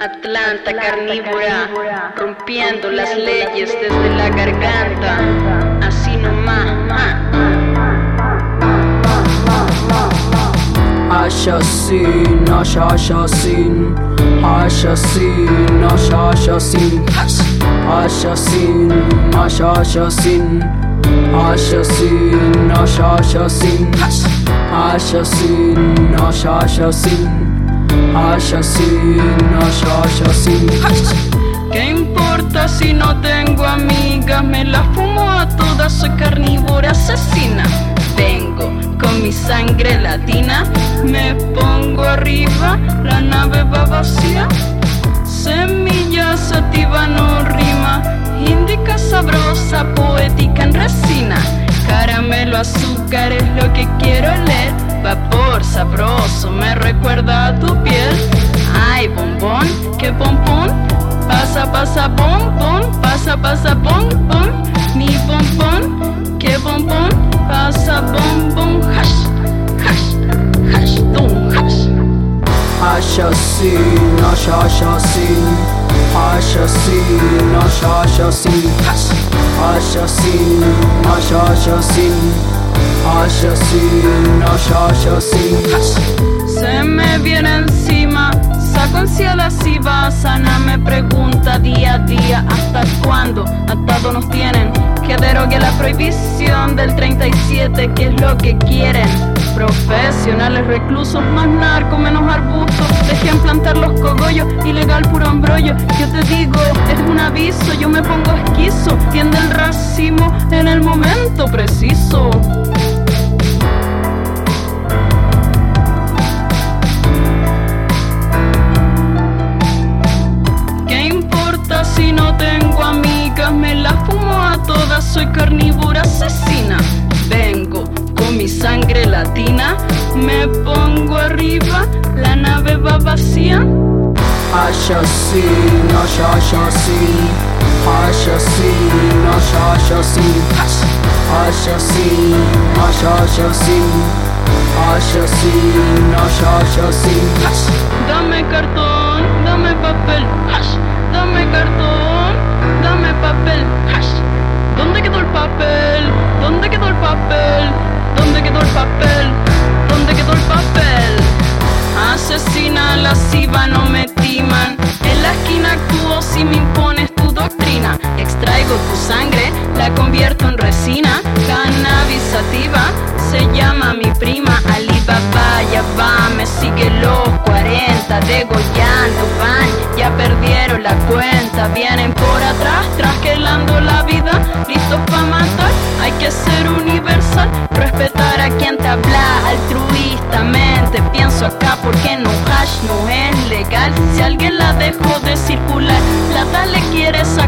Atlanta carnívora, rompiendo las leyes desde la garganta, así nomás. Assassin, assassin, assassin, assassin, assassin, assassin, assassin, assassin, assassin, assassin. Assassin, ¿Qué importa si no tengo amigas? Me las fumo a todas, soy carnívora asesina. Vengo con mi sangre latina, me pongo arriba, la nave va vacía. Semilla sativa no rima, indica sabrosa, poética en resina. Caramelo, azúcar es lo que quiero leer. Vapor pasa bombón, pasa pasa bom, mi bom, bom. qué bom, bombón, pasa bombón, hash, hash, hash, don hash. Hash así, no hash así, hash así, no hash así, hash, hash así, no hash así, hash así, no hash así, hash. Se me viene encima, saco ansiedad si vas, Ana me pregunta. Día a día, ¿hasta cuándo? Atados nos tienen, que derogue la prohibición del 37, que es lo que quieren. Profesionales, reclusos, más narco, menos arbustos, dejen plantar los cogollos, ilegal puro embrollo. Yo te digo, es un aviso, yo me pongo esquizo, tiende el racimo en el momento preciso. Soy carnívora asesina. Vengo con mi sangre latina, me pongo arriba, la nave va vacía. Assassin, assassin, assassin, assassin, assassin, assassin, assassin, actúo si me impones tu doctrina. Extraigo tu sangre, la convierto en resina. Cannabis sativa, se llama mi prima Alibaba. Ya va, me sigue los 40, degollando van. Ya perdieron la cuenta, vienen por atrás, trasquelando la vida. Listos para matar, hay que ser universal. Respetar a quien te habla altruistamente. Pienso acá porque no hash no es Si alguien la dejó de circular, la tal le quiere sacar.